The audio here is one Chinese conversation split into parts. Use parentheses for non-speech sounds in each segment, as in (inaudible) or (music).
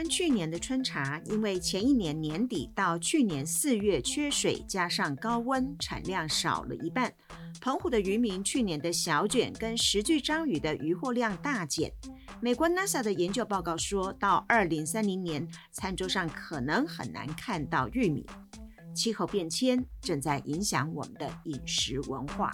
湾去年的春茶，因为前一年年底到去年四月缺水，加上高温，产量少了一半。澎湖的渔民去年的小卷跟石具章鱼的渔获量大减。美国 NASA 的研究报告说，到二零三零年，餐桌上可能很难看到玉米。气候变迁正在影响我们的饮食文化。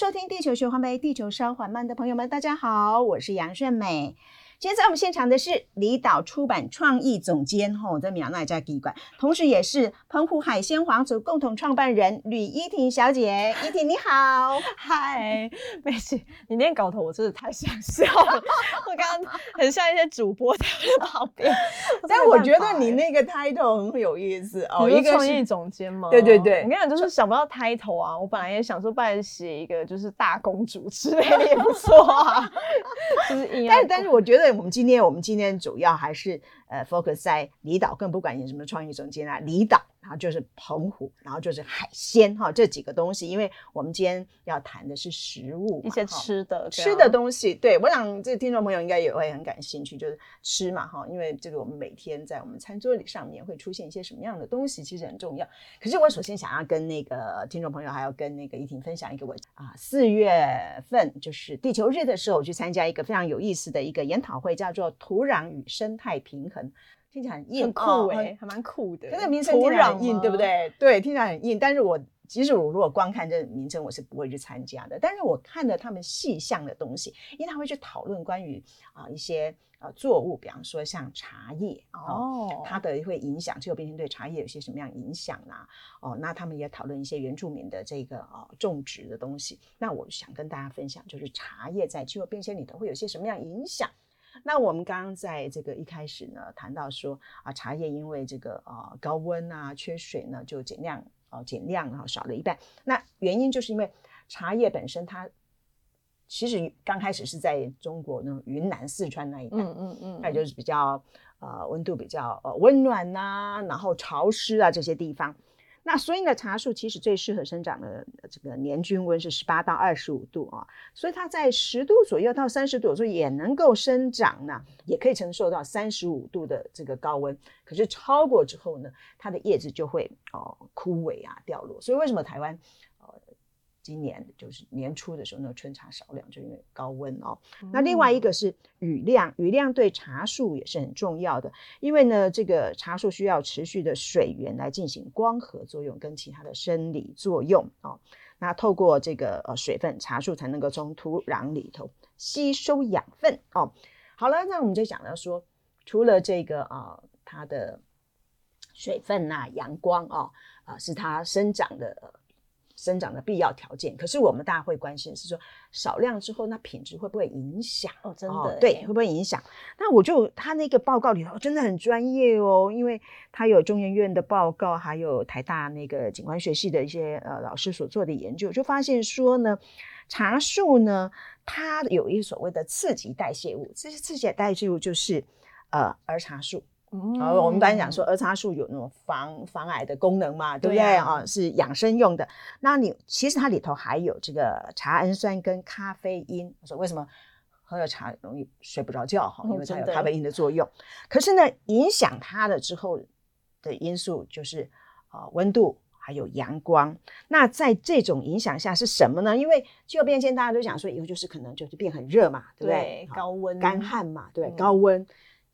收听地球循环杯，地球稍缓慢的朋友们，大家好，我是杨顺美。今天在我们现场的是离岛出版创意总监吼，在苗奈家地馆，同时也是澎湖海鲜皇族共同创办人吕依婷小姐。依婷你好，(laughs) 嗨，没事，你念稿头我真的太想笑了，(laughs) 我刚刚很像一些主播在旁边，(laughs) 但我觉得你那个 title 很有意思哦，一个创意总监吗？对对对，我跟你讲，就是想不到 title 啊，我本来也想说，不然写一个就是大公主之类的也不错啊，就是但但是我觉得。我们今天，我们今天主要还是呃 focus 在离岛，更不管你什么创意总监啊，离岛。然后就是澎湖，然后就是海鲜哈，这几个东西，因为我们今天要谈的是食物，一些吃的吃的东西。对，我想这听众朋友应该也会很感兴趣，就是吃嘛哈，因为这个我们每天在我们餐桌里上面会出现一些什么样的东西，其实很重要。可是我首先想要跟那个听众朋友，还要跟那个依婷分享一个我啊，四月份就是地球日的时候，我去参加一个非常有意思的一个研讨会，叫做“土壤与生态平衡”。听起来很硬，很酷哎、还蛮酷的。那个名称听起来很硬，对不对？对，听起来很硬。但是我即使我如果光看这个名称，我是不会去参加的。但是我看了他们细项的东西，因为他会去讨论关于啊一些呃作物，比方说像茶叶哦，哦它的会影响气候变迁对茶叶有些什么样影响啊？哦，那他们也讨论一些原住民的这个啊、哦、种植的东西。那我想跟大家分享，就是茶叶在气候变迁里头会有些什么样影响？那我们刚刚在这个一开始呢，谈到说啊，茶叶因为这个啊高温啊缺水呢，就减量啊减量然后少了一半。那原因就是因为茶叶本身它其实刚开始是在中国那种云南、四川那一带，嗯嗯嗯，那就是比较呃温度比较呃温暖呐、啊，然后潮湿啊这些地方。那所以呢，茶树其实最适合生长的这个年均温是十八到二十五度啊，所以它在十度左右到三十度左右也能够生长呢，也可以承受到三十五度的这个高温。可是超过之后呢，它的叶子就会哦枯萎啊掉落。所以为什么台湾？今年就是年初的时候，那春茶少量，就因为高温哦。嗯、那另外一个是雨量，雨量对茶树也是很重要的，因为呢，这个茶树需要持续的水源来进行光合作用跟其他的生理作用哦。那透过这个呃水分，茶树才能够从土壤里头吸收养分哦。好了，那我们就讲到说，除了这个啊、呃，它的水分呐、啊、阳光哦，啊、呃，是它生长的。生长的必要条件，可是我们大家会关心的是说，少量之后那品质会不会影响？哦，真的、哦，对，会不会影响？那我就他那个报告里头真的很专业哦，因为他有中研院的报告，还有台大那个景观学系的一些呃老师所做的研究，就发现说呢，茶树呢，它有一所谓的次级代谢物，这些次级代谢物就是呃儿茶素。嗯，我们刚才讲说儿茶素有那种防防癌的功能嘛，对不对啊？是养生用的。那你其实它里头还有这个茶氨酸跟咖啡因。我说为什么喝了茶容易睡不着觉哈？因为它有咖啡因的作用。可是呢，影响它的之后的因素就是啊温度还有阳光。那在这种影响下是什么呢？因为气候变迁，大家都讲说以后就是可能就是变很热嘛，对不对？高温、干旱嘛，对，高温、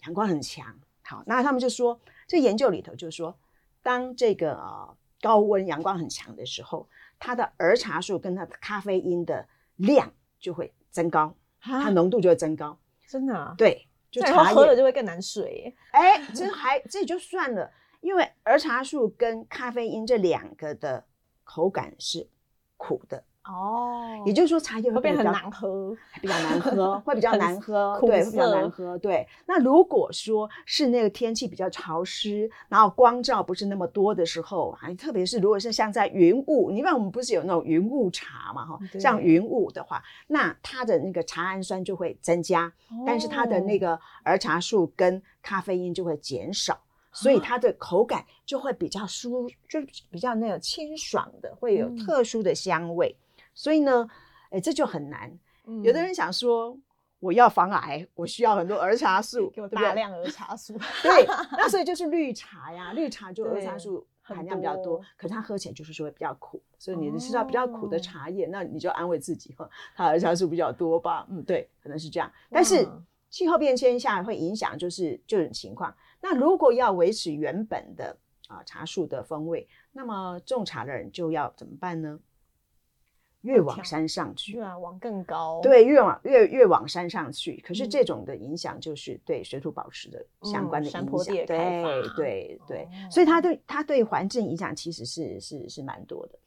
阳光很强。好，那他们就说，这研究里头就是说，当这个呃高温阳光很强的时候，它的儿茶素跟它的咖啡因的量就会增高，它浓度就会增高。真的啊？对，就茶喝了就会更难睡。哎，这还这就算了，因为儿茶素跟咖啡因这两个的口感是苦的。哦，也就是说茶叶会变得很难喝，比较难喝，会比较难喝，(laughs) 对，会比较难喝。对，那如果说是那个天气比较潮湿，然后光照不是那么多的时候，还特别是如果是像在云雾，你看我们不是有那种云雾茶嘛，哈，像云雾的话，那它的那个茶氨酸就会增加，但是它的那个儿茶素跟咖啡因就会减少。所以它的口感就会比较舒，就比较那种清爽的，会有特殊的香味。嗯、所以呢，哎，这就很难。嗯、有的人想说，我要防癌，我需要很多儿茶素，给我大量儿茶素。对，(laughs) 那所以就是绿茶呀，绿茶就儿茶素含量比较多，多可是它喝起来就是说会比较苦，所以你吃到比较苦的茶叶，哦、那你就安慰自己哈，它儿茶素比较多吧。嗯，对，可能是这样。但是气候变迁下会影响，就是这种情况。那如果要维持原本的啊茶树的风味，那么种茶的人就要怎么办呢？越往山上去，对啊，往更高。对，越往越越往山上去。可是这种的影响就是对水土保持的相关的影响。对对对，哦、所以它对它对环境影响其实是是是蛮多的。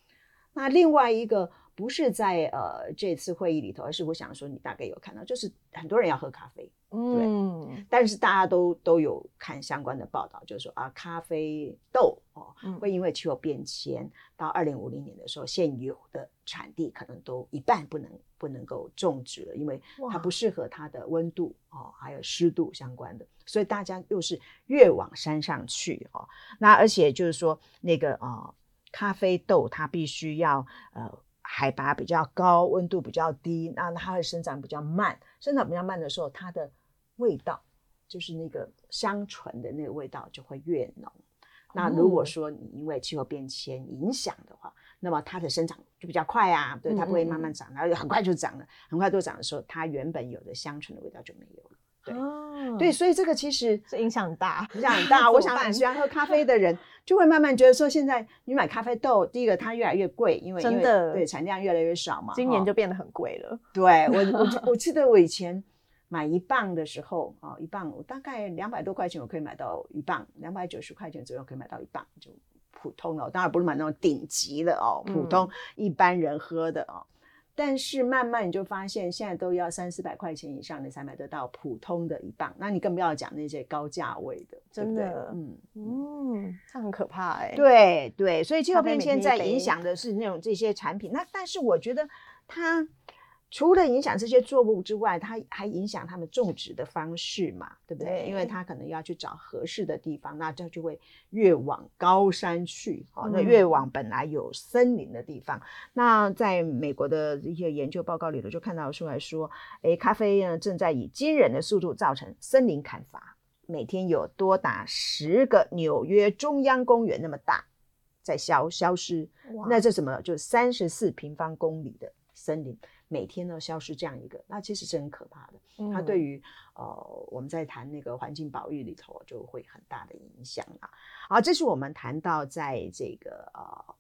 那另外一个。不是在呃这次会议里头，而是我想说，你大概有看到，就是很多人要喝咖啡，嗯，对，但是大家都都有看相关的报道，就是说啊，咖啡豆哦，嗯、会因为气候变迁，到二零五零年的时候，现有的产地可能都一半不能不能够种植了，因为它不适合它的温度哦，还有湿度相关的，所以大家又是越往山上去哦，那而且就是说那个啊、呃，咖啡豆它必须要呃。海拔比较高，温度比较低，那它会生长比较慢。生长比较慢的时候，它的味道就是那个香醇的那个味道就会越浓。那如果说你因为气候变迁影响的话，那么它的生长就比较快啊，对，它不会慢慢长，然后很快就长了，很快就长的时候，它原本有的香醇的味道就没有了。对，哦、对，所以这个其实是影响很大，影响很大。我想很喜欢喝咖啡的人就会慢慢觉得说，现在你买咖啡豆，第一个它越来越贵，因为真的对产量越来越少嘛。今年就变得很贵了。对我，我我记得我以前买一磅的时候啊，一磅我大概两百多块钱，我可以买到一磅，两百九十块钱左右可以买到一磅，就普通的，当然不是买那种顶级的哦，普通一般人喝的哦。但是慢慢你就发现，现在都要三四百块钱以上，你才买得到普通的一磅。那你更不要讲那些高价位的，真的，嗯嗯，这很可怕哎、欸。对对，所以气候变迁在影响的是那种这些产品。那但是我觉得它。除了影响这些作物之外，它还影响他们种植的方式嘛，对不对？对，因为它可能要去找合适的地方，那这就会越往高山去，哦，那越往本来有森林的地方。嗯、那在美国的一些研究报告里头，就看到出来说，诶，咖啡呢正在以惊人的速度造成森林砍伐，每天有多达十个纽约中央公园那么大在消消失。那这什么？就三十四平方公里的森林。每天呢消失这样一个，那其实是很可怕的。嗯、它对于呃我们在谈那个环境保育里头就会很大的影响啊。好，这是我们谈到在这个呃。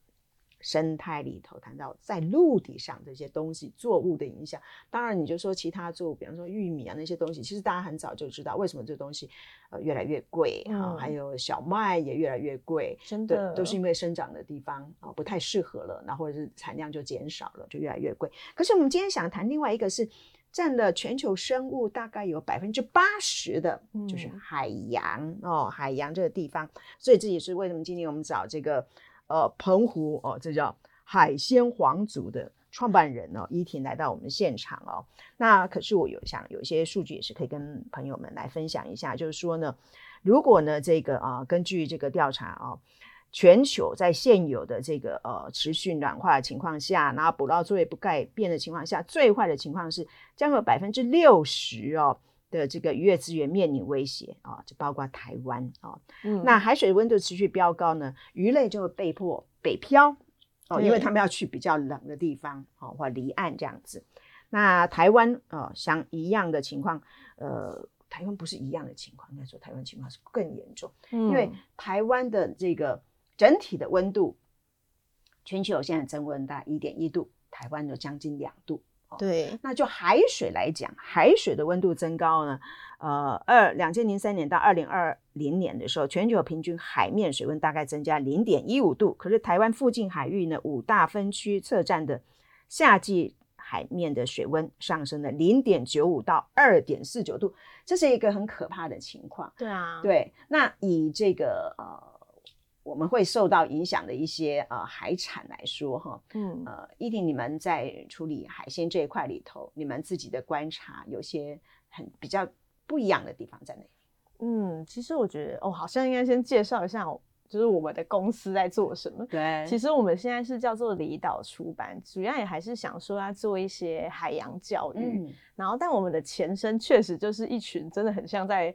生态里头谈到在陆地上这些东西作物的影响，当然你就说其他作物，比方说玉米啊那些东西，其实大家很早就知道为什么这东西呃越来越贵哈，嗯、还有小麦也越来越贵，真的都是因为生长的地方啊不太适合了，然后或者是产量就减少了，就越来越贵。可是我们今天想谈另外一个是占了全球生物大概有百分之八十的，就是海洋、嗯、哦海洋这个地方，所以这也是为什么今天我们找这个。呃，澎湖哦，这叫海鲜皇族的创办人哦，依婷来到我们现场哦。那可是我有想有一些数据也是可以跟朋友们来分享一下，就是说呢，如果呢这个啊，根据这个调查啊，全球在现有的这个呃持续暖化的情况下，然后捕捞作业不改变的情况下，最坏的情况是将有百分之六十哦。的这个渔业资源面临威胁啊，就包括台湾啊。嗯、那海水温度持续飙高呢，鱼类就会被迫北漂哦，因为他们要去比较冷的地方哦，或离岸这样子。那台湾啊，像一样的情况，呃，台湾不是一样的情况，应该说台湾情况是更严重，嗯、因为台湾的这个整体的温度，全球现在增温大概一点一度，台湾有将近两度。对，那就海水来讲，海水的温度增高呢，呃，二两千零三年到二零二零年的时候，全球平均海面水温大概增加零点一五度。可是台湾附近海域呢，五大分区测站的夏季海面的水温上升了零点九五到二点四九度，这是一个很可怕的情况。对啊，对，那以这个呃。我们会受到影响的一些呃海产来说哈，嗯呃，一定你们在处理海鲜这一块里头，你们自己的观察有些很比较不一样的地方在哪里？嗯，其实我觉得哦，好像应该先介绍一下，就是我们的公司在做什么。对，其实我们现在是叫做离岛出版，主要也还是想说要做一些海洋教育。嗯，然后但我们的前身确实就是一群真的很像在。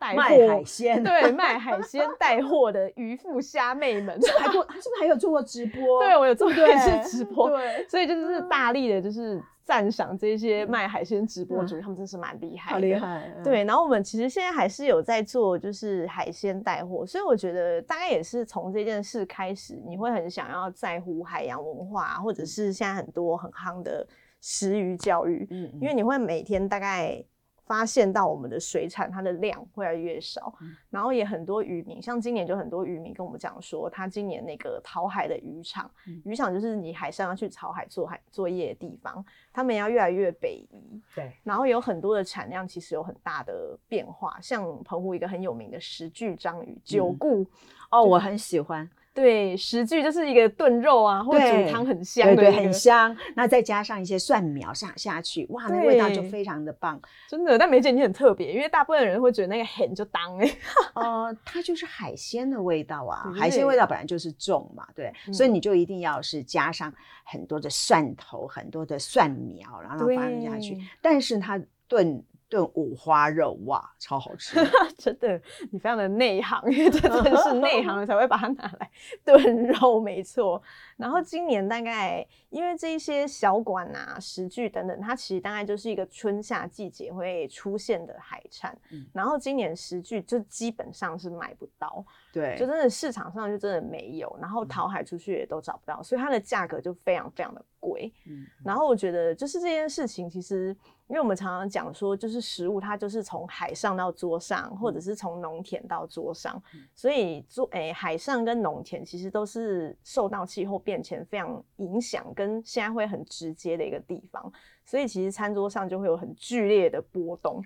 带卖海鲜，(laughs) 对，卖海鲜带货的渔夫虾妹们，还做，是不是还有做过直播？对，我有做过一次直播，对，所以就是大力的，就是赞赏这些卖海鲜直播主，他们真是蛮厉害，好厉害。对，然后我们其实现在还是有在做，就是海鲜带货，所以我觉得大概也是从这件事开始，你会很想要在乎海洋文化，或者是现在很多很夯的食鱼教育，嗯，因为你会每天大概。发现到我们的水产它的量会越来越少，嗯、然后也很多渔民，像今年就很多渔民跟我们讲说，他今年那个淘海的渔场，嗯、渔场就是你海上要去淘海做海作业的地方，他们要越来越北移，对，然后有很多的产量其实有很大的变化，像澎湖一个很有名的石具章鱼九固，嗯、哦，我很喜欢。对，食具就是一个炖肉啊，或者煮汤很香的，对，对，很香。那再加上一些蒜苗下下去，哇，那味道就非常的棒，真的。但梅姐你很特别，因为大部分人会觉得那个很就当哎，(laughs) 呃，它就是海鲜的味道啊，海鲜味道本来就是重嘛，对，嗯、所以你就一定要是加上很多的蒜头，很多的蒜苗，然后放下去。但是它炖。炖五花肉哇，超好吃！(laughs) 真的，你非常的内行，因为这真的是内行的 (laughs) 才会把它拿来炖肉，没错。然后今年大概因为这一些小管啊、石具等等，它其实大概就是一个春夏季节会出现的海产。嗯、然后今年石具就基本上是买不到，对，就真的市场上就真的没有。然后淘海出去也都找不到，所以它的价格就非常非常的贵。嗯，然后我觉得就是这件事情其实。因为我们常常讲说，就是食物它就是从海上到桌上，或者是从农田到桌上，嗯、所以做诶、欸、海上跟农田其实都是受到气候变迁非常影响，跟现在会很直接的一个地方，所以其实餐桌上就会有很剧烈的波动。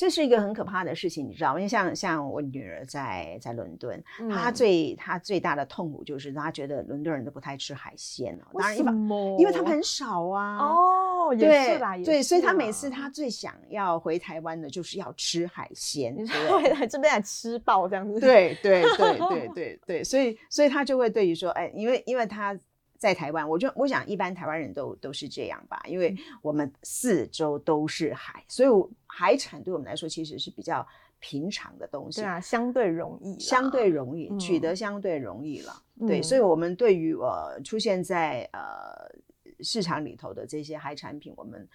这是一个很可怕的事情，你知道吗？因为像像我女儿在在伦敦，嗯、她最她最大的痛苦就是她觉得伦敦人都不太吃海鲜了。为什么？因为他们很少啊。哦，对也是啦，对，所以她每次她最想要回台湾的就是要吃海鲜，回来这边来吃爆这样子。对对对 (laughs) 对对对，所以所以她就会对于说，哎，因为因为她。在台湾，我就我想一般台湾人都都是这样吧，因为我们四周都是海，所以海产对我们来说其实是比较平常的东西。对啊，相对容易，相对容易、嗯、取得，相对容易了。嗯、对，所以我们对于呃出现在呃市场里头的这些海产品，我们。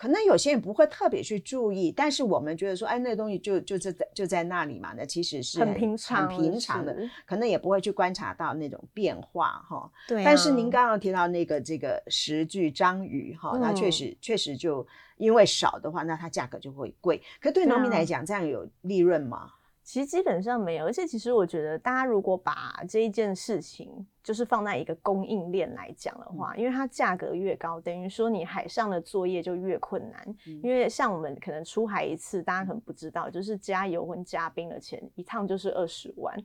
可能有些人不会特别去注意，但是我们觉得说，哎，那个东西就就在就在那里嘛，那其实是很，平常、很平常的，可能也不会去观察到那种变化哈。对、啊。但是您刚刚提到那个这个十具章鱼哈，那确实、嗯、确实就因为少的话，那它价格就会贵。可对农民来讲，这样有利润吗？其实基本上没有，而且其实我觉得，大家如果把这一件事情就是放在一个供应链来讲的话，嗯、因为它价格越高，等于说你海上的作业就越困难。嗯、因为像我们可能出海一次，大家可能不知道，就是加油跟加冰的钱一趟就是二十万，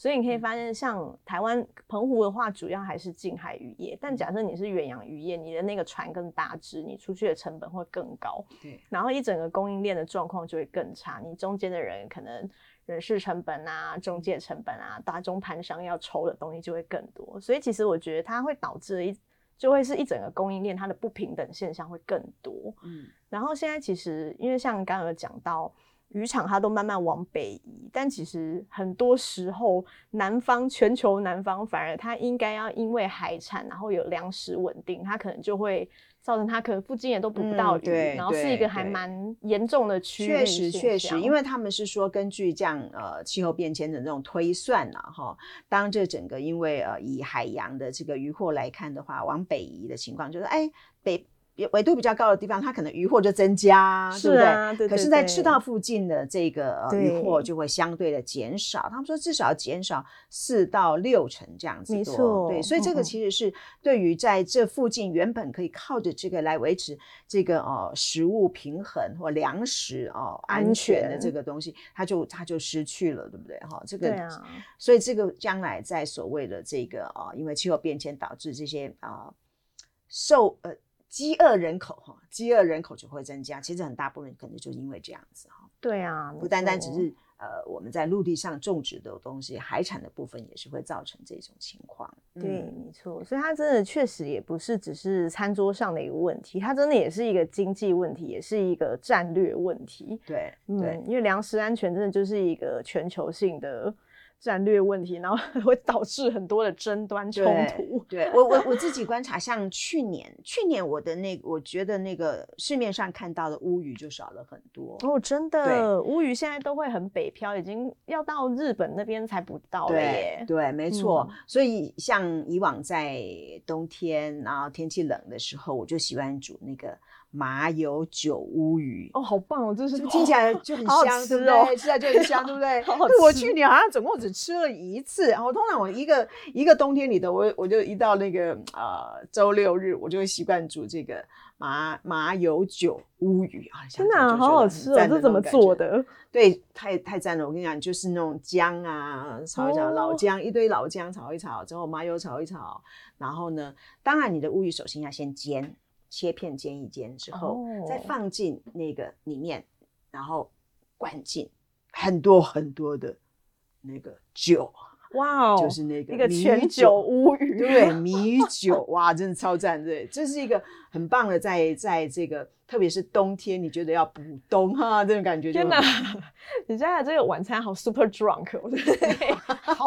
所以你可以发现，像台湾澎湖的话，主要还是近海渔业。但假设你是远洋渔业，你的那个船更大只，你出去的成本会更高。对，然后一整个供应链的状况就会更差，你中间的人可能。人事成本啊，中介成本啊，大中盘商要抽的东西就会更多，所以其实我觉得它会导致一就会是一整个供应链它的不平等现象会更多。嗯，然后现在其实因为像刚刚有讲到渔场它都慢慢往北移，但其实很多时候南方全球南方反而它应该要因为海产然后有粮食稳定，它可能就会。造成它可能附近也都捕不到鱼，嗯、然后是一个还蛮严重的区域。确实确实，因为他们是说根据这样呃气候变迁的这种推算呐、啊，哈，当这整个因为呃以海洋的这个渔获来看的话，往北移的情况，就是哎北。纬度比较高的地方，它可能渔获就增加，是啊、对不对？对对对，可是，在赤道附近的这个渔获就会相对的减少。他们说至少要减少四到六成这样子多。没错，对，所以这个其实是对于在这附近原本可以靠着这个来维持这个哦食物平衡或粮食哦安全的这个东西，它就它就失去了，对不对？哈，这个，对啊、所以这个将来在所谓的这个哦，因为气候变迁导致这些啊受呃。饥饿人口哈，饥饿人口就会增加。其实很大部分可能就是因为这样子哈。对啊，不单单只是呃，我们在陆地上种植的东西，海产的部分也是会造成这种情况。对，嗯、没错。所以它真的确实也不是只是餐桌上的一个问题，它真的也是一个经济问题，也是一个战略问题。对，嗯，对，因为粮食安全真的就是一个全球性的。战略问题，然后 (laughs) 会导致很多的争端冲突。对，对我我 (laughs) 我自己观察，像去年，去年我的那个，我觉得那个市面上看到的乌鱼就少了很多。哦，真的，乌鱼现在都会很北漂，已经要到日本那边才不到了耶。对，对，没错。嗯、所以像以往在冬天，然后天气冷的时候，我就喜欢煮那个。麻油酒乌鱼哦，好棒哦！就是听起来就很 (laughs) 香，好好吃哦、对不对？吃起来就很香，对不对？(laughs) 好好吃。我去年好像总共只吃了一次，然后通常我一个一个冬天里头，我我就一到那个呃周六日，我就会习惯煮这个麻麻油酒乌鱼啊，真的好好吃哦！这怎么做的？(laughs) 对，太太赞了！我跟你讲，就是那种姜啊，炒一炒，老姜、哦、一堆老姜炒一炒之后，麻油炒一炒，然后呢，当然你的乌鱼首先要先煎。切片煎一煎之后，oh. 再放进那个里面，然后灌进很多很多的那个酒，哇哦，就是那个一个全酒乌鱼，对，米酒，哇，真的超赞，对，这是一个很棒的在，在在这个特别是冬天，你觉得要补冬哈，这种感觉就。天哪，(laughs) 你现在这个晚餐好 super drunk，我觉得 (laughs) 好。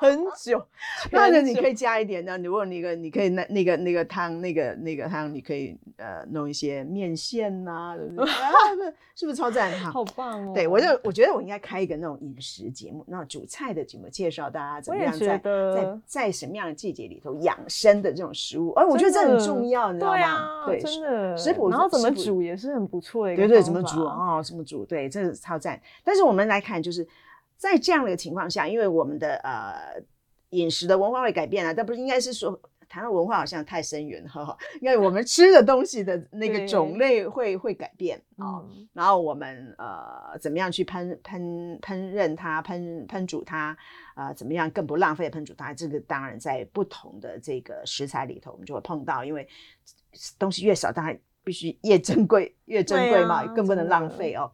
很久，(laughs) 那你可以加一点呢。如果那个你可以那那个那个汤那个那个汤，你可以呃弄一些面线呐、啊，对不对？是不是超赞哈？好棒哦！对我就我觉得我应该开一个那种饮食节目，那种煮菜的节目，介绍大家怎么样在在在什么样的季节里头养生的这种食物。哎我觉得这很重要，你知道吗？对，真的食谱，然后怎么煮也是很不错的一个。对对，怎么煮啊？怎么煮？对，这是超赞。但是我们来看，就是。在这样的一个情况下，因为我们的呃饮食的文化会改变啊，但不是应该是说谈到文化好像太深远哈，因为我们吃的东西的那个种类会会改变啊，嗯、然后我们呃怎么样去烹烹烹饪它，烹烹煮它啊、呃，怎么样更不浪费烹煮它，这个当然在不同的这个食材里头我们就会碰到，因为东西越少，当然必须越珍贵越珍贵嘛，啊、更不能浪费哦。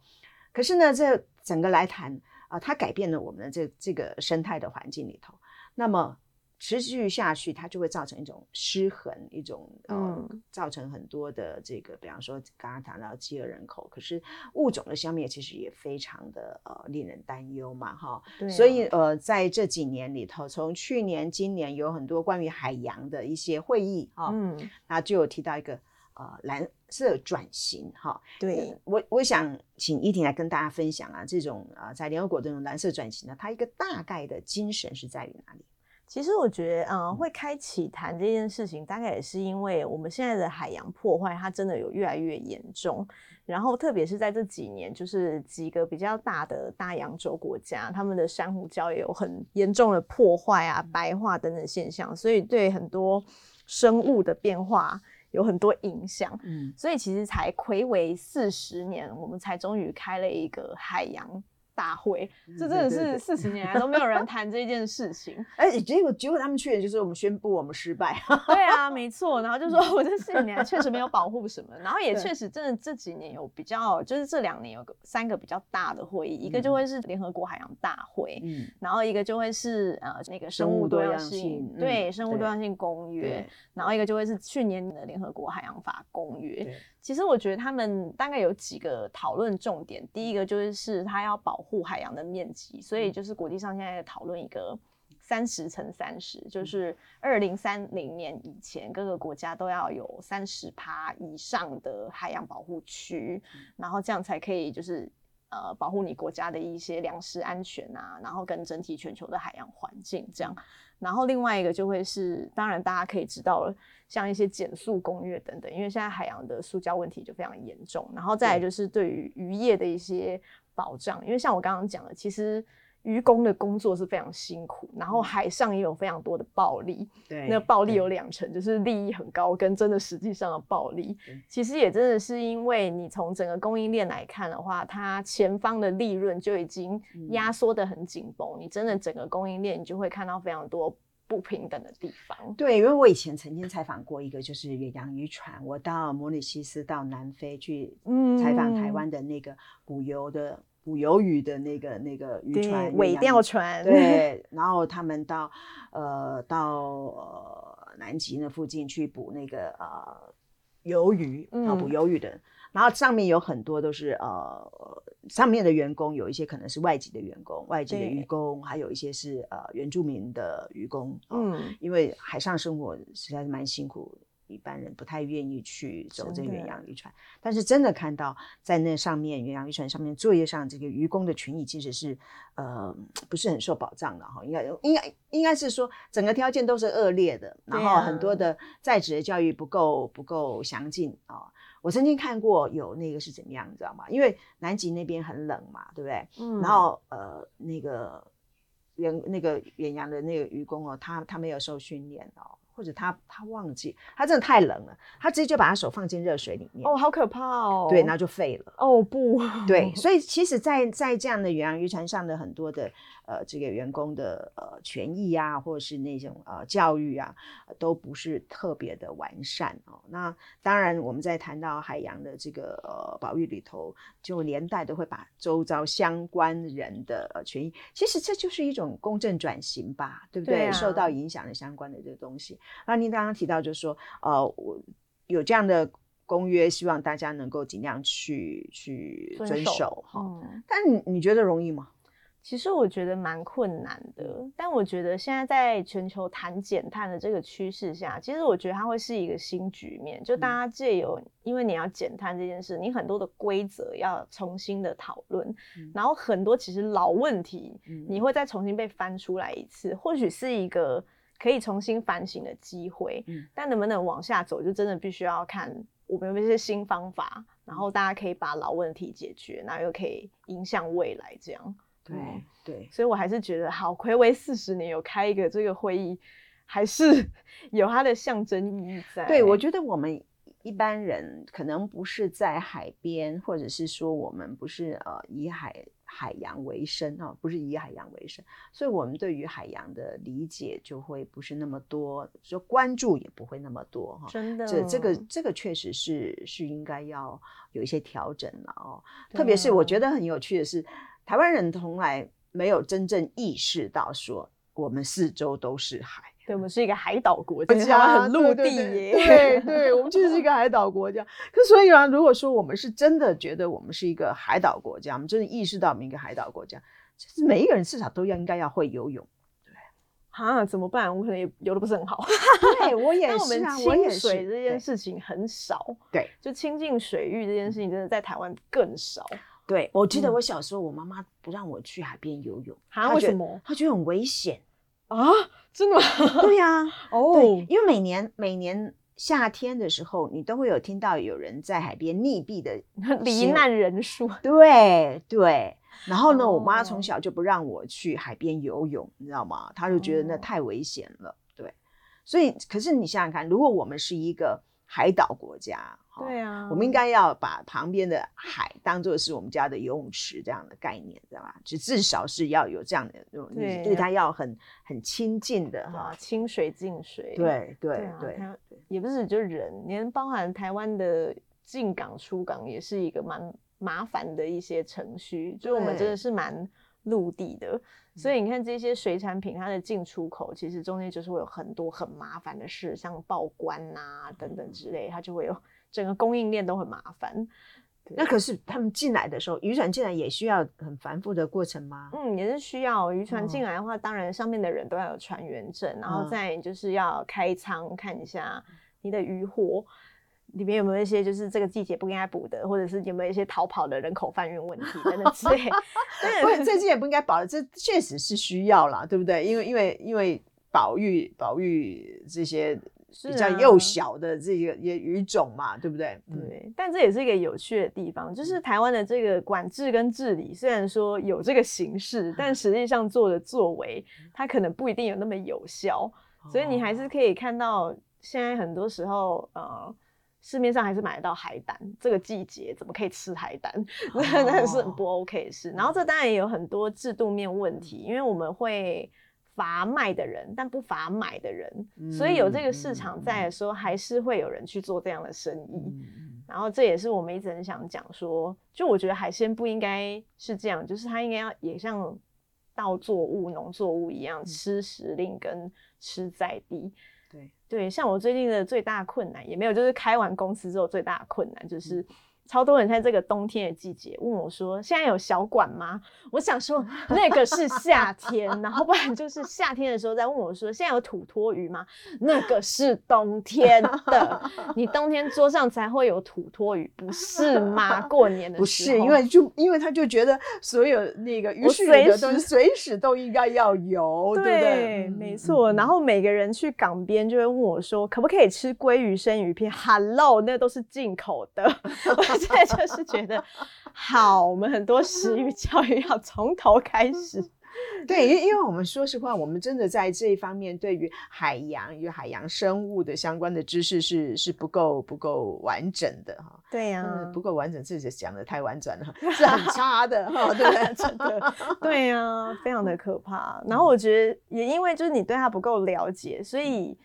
可是呢，这整个来谈。啊、呃，它改变了我们的这这个生态的环境里头，那么持续下去，它就会造成一种失衡，一种呃，嗯、造成很多的这个，比方说刚刚谈到饥饿人口，可是物种的消灭其实也非常的呃令人担忧嘛，哈，对。啊、所以呃在这几年里头，从去年、今年有很多关于海洋的一些会议啊，嗯，那就有提到一个。呃，蓝色转型，哈，对，我我想请依婷来跟大家分享啊，这种啊、呃，在联合国这种蓝色转型呢，它一个大概的精神是在于哪里？其实我觉得，嗯、呃，会开启谈这件事情，大概也是因为我们现在的海洋破坏，它真的有越来越严重。然后，特别是在这几年，就是几个比较大的大洋洲国家，他们的珊瑚礁也有很严重的破坏啊、白化等等现象，所以对很多生物的变化。有很多影响，嗯，所以其实才暌违四十年，我们才终于开了一个海洋大会，这真的是四十年来都没有人谈这件事情。(laughs) 哎、欸，结果结果他们去的就是我们宣布我们失败。(laughs) 对啊，没错。然后就说我这四十年来确实没有保护什么，然后也确实真的这几年有比较，就是这两年有个三个比较大的会议，一个就会是联合国海洋大会，嗯，然后一个就会是呃那个生物多样性，对，生物多样性公约，然后一个就会是去年的联合国海洋法公约。其实我觉得他们大概有几个讨论重点，第一个就是是它要保护海洋的面积，所以就是国际上现在在讨论一个三十乘三十，就是二零三零年以前各个国家都要有三十趴以上的海洋保护区，然后这样才可以就是呃保护你国家的一些粮食安全啊，然后跟整体全球的海洋环境这样。然后另外一个就会是，当然大家可以知道了，像一些减速公约等等，因为现在海洋的塑胶问题就非常严重。然后再来就是对于渔业的一些保障，因为像我刚刚讲的，其实。渔工的工作是非常辛苦，然后海上也有非常多的暴力。对，那暴力有两成，就是利益很高，跟真的实际上的暴力。其实也真的是因为你从整个供应链来看的话，它前方的利润就已经压缩的很紧绷。嗯、你真的整个供应链，你就会看到非常多不平等的地方。对，因为我以前曾经采访过一个，就是远洋渔船，我到摩里西斯到南非去采访台湾的那个捕油的。捕鱿鱼的那个那个渔船，尾钓船，(laughs) 对，然后他们到呃到呃南极那附近去捕那个呃鱿鱼，啊捕鱿鱼的，嗯、然后上面有很多都是呃上面的员工，有一些可能是外籍的员工，外籍的渔工，还有一些是呃原住民的渔工，嗯，因为海上生活实在是蛮辛苦。一般人不太愿意去走这个远洋渔船，但是真的看到在那上面远洋渔船上面作业上这个渔工的权益其实是呃不是很受保障的哈，应该应该应该是说整个条件都是恶劣的，然后很多的在职的教育不够不够详尽啊。我曾经看过有那个是怎么样，你知道吗？因为南极那边很冷嘛，对不对？嗯。然后呃那个远那个远洋的那个渔工哦，他他没有受训练哦。或者他他忘记，他真的太冷了，他直接就把他手放进热水里面。哦，好可怕哦！对，然后就废了。哦不，对，(laughs) 所以其实在，在在这样的远洋渔船上的很多的。呃，这个员工的呃权益啊，或者是那种呃教育啊，都不是特别的完善哦。那当然，我们在谈到海洋的这个呃保育里头，就连带都会把周遭相关人的呃权益，其实这就是一种公正转型吧，对不对？对啊。受到影响的相关的这个东西。那您刚刚提到，就是说，呃，我有这样的公约，希望大家能够尽量去去遵守哈。嗯。但你你觉得容易吗？其实我觉得蛮困难的，但我觉得现在在全球谈减碳的这个趋势下，其实我觉得它会是一个新局面。就大家借由，因为你要减碳这件事，你很多的规则要重新的讨论，然后很多其实老问题，你会再重新被翻出来一次，或许是一个可以重新反省的机会。但能不能往下走，就真的必须要看我们有没有一些新方法，然后大家可以把老问题解决，然后又可以影响未来这样。对对，所以我还是觉得好，暌违四十年有开一个这个会议，还是 (laughs) 有它的象征意义在。对，我觉得我们一般人可能不是在海边，或者是说我们不是呃以海海洋为生啊，不是以海洋为生，所以我们对于海洋的理解就会不是那么多，就关注也不会那么多哈。真的，这这个这个确实是是应该要有一些调整了哦。特别是我觉得很有趣的是。台湾人从来没有真正意识到说，我们四周都是海。对，我们是一个海岛国家，很陆地耶。对对，(laughs) 我们就是一个海岛国家。可所以啊，如果说我们是真的觉得我们是一个海岛国家，我们真的意识到我们一个海岛国家，就是每一个人至少都要应该要会游泳。对，啊，怎么办？我可能也游的不是很好。对，我 (laughs) 也是啊，我们亲水这件事情很少。对，就亲近水域这件事情，真的在台湾更少。对，我记得我小时候，我妈妈不让我去海边游泳，啊？为什么？她觉得很危险啊？真的吗？(laughs) 对呀，哦，对，因为每年每年夏天的时候，你都会有听到有人在海边溺毙的 (laughs) 罹难人数。对对，然后呢，我妈从小就不让我去海边游泳，你知道吗？她就觉得那太危险了。对，所以可是你想想看，如果我们是一个海岛国家。对啊，我们应该要把旁边的海当做是我们家的游泳池这样的概念，知道吧？就至少是要有这样的，对，对它要很很亲近的哈，清水净水。对对对，也不是就人，连包含台湾的进港出港也是一个蛮麻烦的一些程序，就我们真的是蛮陆地的，所以你看这些水产品它的进出口，其实中间就是会有很多很麻烦的事，像报关啊等等之类，它就会有。整个供应链都很麻烦，那可是他们进来的时候，渔船进来也需要很繁复的过程吗？嗯，也是需要。渔船进来的话，哦、当然上面的人都要有船员证，然后再就是要开仓看一下你的渔获里面有没有一些就是这个季节不应该补的，或者是有没有一些逃跑的人口贩运问题等等之类。对，这季节不应该保的，这确实是需要啦，对不对？因为因为因为保育保育这些。比较幼小的这个也鱼种嘛，对不对？对，但这也是一个有趣的地方，就是台湾的这个管制跟治理，虽然说有这个形式，但实际上做的作为，它可能不一定有那么有效。所以你还是可以看到，现在很多时候，呃，市面上还是买得到海胆。这个季节怎么可以吃海胆？(laughs) 那那是很不 OK 的事。然后这当然也有很多制度面问题，因为我们会。罚卖的人，但不罚买的人，嗯、所以有这个市场在的时候，还是会有人去做这样的生意。然后这也是我们一直很想讲说，就我觉得海鲜不应该是这样，就是它应该要也像稻作物、农作物一样，吃时令跟吃在地。对对，像我最近的最大困难也没有，就是开完公司之后最大的困难就是。超多人在这个冬天的季节问我说：“现在有小管吗？”我想说那个是夏天，然后不然就是夏天的时候再问我说：“现在有土托鱼吗？”那个是冬天的，(laughs) 你冬天桌上才会有土托鱼，不是吗？过年的时候。不是，因为就因为他就觉得所有那个鱼水的东西随时都应该要有，对，对不对？没错。然后每个人去港边就会问我说：“可不可以吃鲑鱼生鱼片？”Hello，那都是进口的。(laughs) 现在就是觉得好，我们很多食 (laughs) 育教育要从头开始。(laughs) 对，因因为我们说实话，我们真的在这一方面对于海洋与海洋生物的相关的知识是是不够不够完整的哈。对呀、啊，不够完整，自己讲的太婉转了，(laughs) 是很差的哈。对，真的，对呀、啊，非常的可怕。然后我觉得也因为就是你对它不够了解，所以。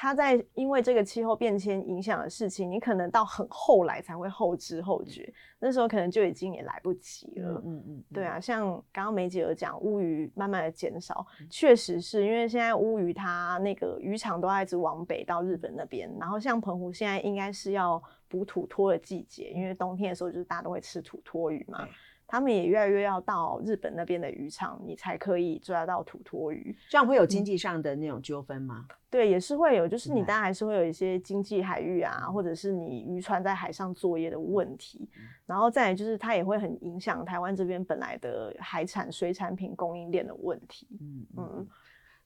他在因为这个气候变迁影响的事情，你可能到很后来才会后知后觉，嗯、那时候可能就已经也来不及了。嗯嗯，嗯对啊，像刚刚梅姐有讲乌鱼慢慢的减少，确、嗯、实是因为现在乌鱼它那个渔场都一直往北到日本那边，然后像澎湖现在应该是要补土托的季节，因为冬天的时候就是大家都会吃土托鱼嘛。他们也越来越要到日本那边的渔场，你才可以抓到土托鱼。这样会有经济上的那种纠纷吗？嗯？对，也是会有，就是你当然还是会有一些经济海域啊，嗯、或者是你渔船在海上作业的问题。嗯、然后再来就是它也会很影响台湾这边本来的海产水产品供应链的问题。嗯嗯。嗯，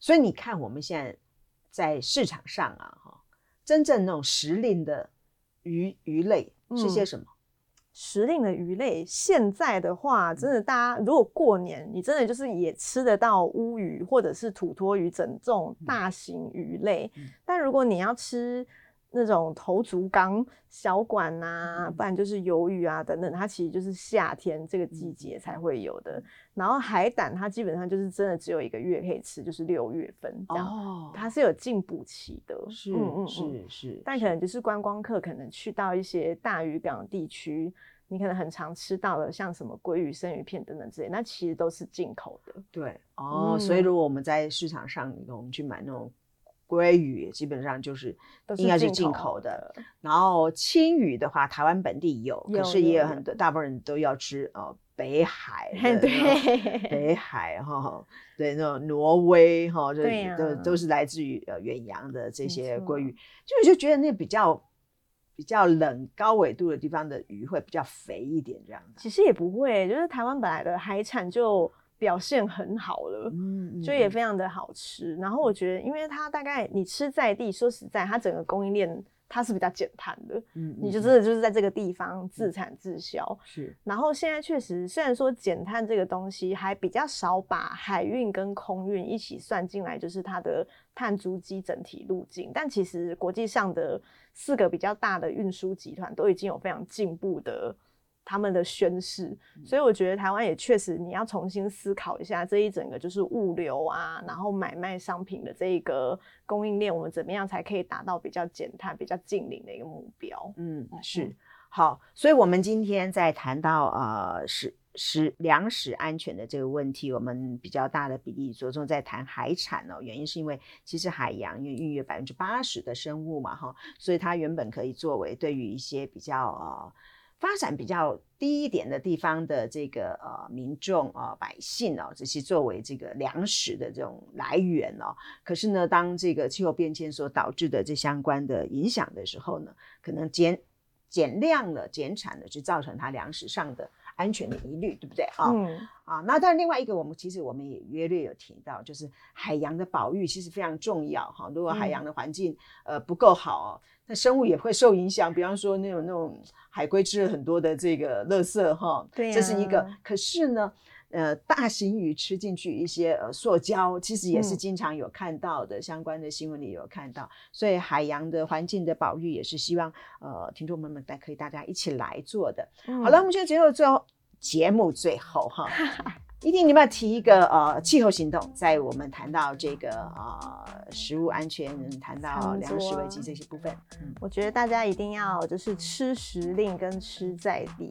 所以你看我们现在在市场上啊，哈，真正那种时令的鱼鱼类是些什么？嗯时令的鱼类，现在的话，真的大家如果过年，你真的就是也吃得到乌鱼或者是土托鱼整这种大型鱼类。嗯、但如果你要吃那种头足纲、小管啊，不然就是鱿鱼啊等等，它其实就是夏天这个季节才会有的。然后海胆，它基本上就是真的只有一个月可以吃，就是六月份这样。哦，它是有进补期的。是，嗯嗯是是。但可能就是观光客可能去到一些大渔港地区，你可能很常吃到的，像什么鲑鱼生鱼片等等之类，那其实都是进口的。对，哦，嗯、所以如果我们在市场上，我们去买那种。鲑鱼基本上就是应该是进口的，然后青鱼的话，台湾本地有，可是也有很多，大部分人都要吃哦，北海，(laughs) 对，北海哈，对，那种挪威哈，这都都是来自于呃远洋的这些鲑鱼，就就觉得那比较比较冷高纬度的地方的鱼会比较肥一点这样的。其实也不会，就是台湾本来的海产就。表现很好了，嗯，就也非常的好吃。嗯、然后我觉得，因为它大概你吃在地，说实在，它整个供应链它是比较减碳的，嗯，你就真的就是在这个地方自产自销。嗯、是。然后现在确实，虽然说减碳这个东西还比较少把海运跟空运一起算进来，就是它的碳足迹整体路径，但其实国际上的四个比较大的运输集团都已经有非常进步的。他们的宣誓，所以我觉得台湾也确实，你要重新思考一下这一整个就是物流啊，然后买卖商品的这一个供应链，我们怎么样才可以达到比较减碳、比较近邻的一个目标？嗯，是好，所以我们今天在谈到呃食食粮食安全的这个问题，我们比较大的比例着重在谈海产哦，原因是因为其实海洋因为孕育百分之八十的生物嘛哈，所以它原本可以作为对于一些比较呃。发展比较低一点的地方的这个呃民众啊、百姓哦，这些作为这个粮食的这种来源哦，可是呢，当这个气候变迁所导致的这相关的影响的时候呢，可能减减量了、减产了，就造成它粮食上的安全的疑虑，对不对啊？嗯啊，那但另外一个，我们其实我们也约略有提到，就是海洋的保育其实非常重要哈。如果海洋的环境、嗯、呃不够好，那生物也会受影响。比方说那种那种海龟吃了很多的这个垃圾哈，对、啊，这是一个。可是呢，呃，大型鱼吃进去一些呃塑胶，其实也是经常有看到的，嗯、相关的新闻里有看到。所以海洋的环境的保育也是希望呃听众朋友们可以大家一起来做的。嗯、好了，我们现在节目最后。节目最后哈，一定你们要提一个呃气候行动，在我们谈到这个呃食物安全、谈到粮食危机这些部分，嗯，我觉得大家一定要就是吃时令跟吃在地。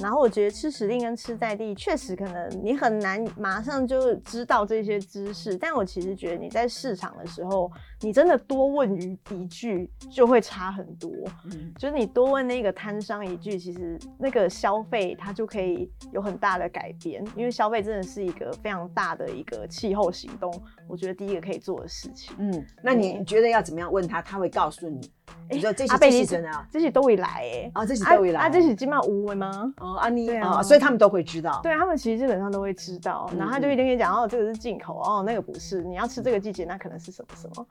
然后我觉得吃时令跟吃在地，确实可能你很难马上就知道这些知识，但我其实觉得你在市场的时候，你真的多问于一句就会差很多。嗯，就是你多问那个摊商一句，其实那个消费它就可以有很大的改变，因为消费真的是一个非常大的一个气候行动。我觉得第一个可以做的事情。嗯，那你觉得要怎么样问他，他会告诉你？你说这些这些真的啊，这些都会来哎啊，这些都会来啊，这些基本上无为吗？哦，啊你啊，所以他们都会知道，对他们其实基本上都会知道，然后他就一定会讲哦，这个是进口哦，那个不是，你要吃这个季节，那可能是什么什么。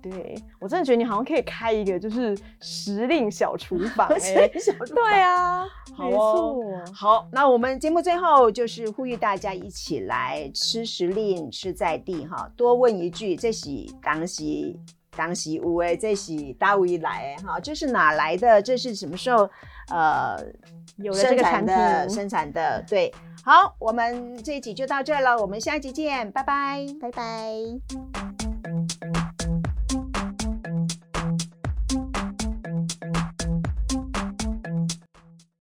对我真的觉得你好像可以开一个就是时令小厨房 (laughs) 哎，对啊，没错。好，那我们节目最后就是呼吁大家一起来吃时令，吃在地哈，多问一句，这是当时。当时有诶，这是哪里来的哈？这是哪来的？这是什么时候呃有了这个产的生产的？对，好，我们这一集就到这了，我们下一集见，拜拜，拜拜。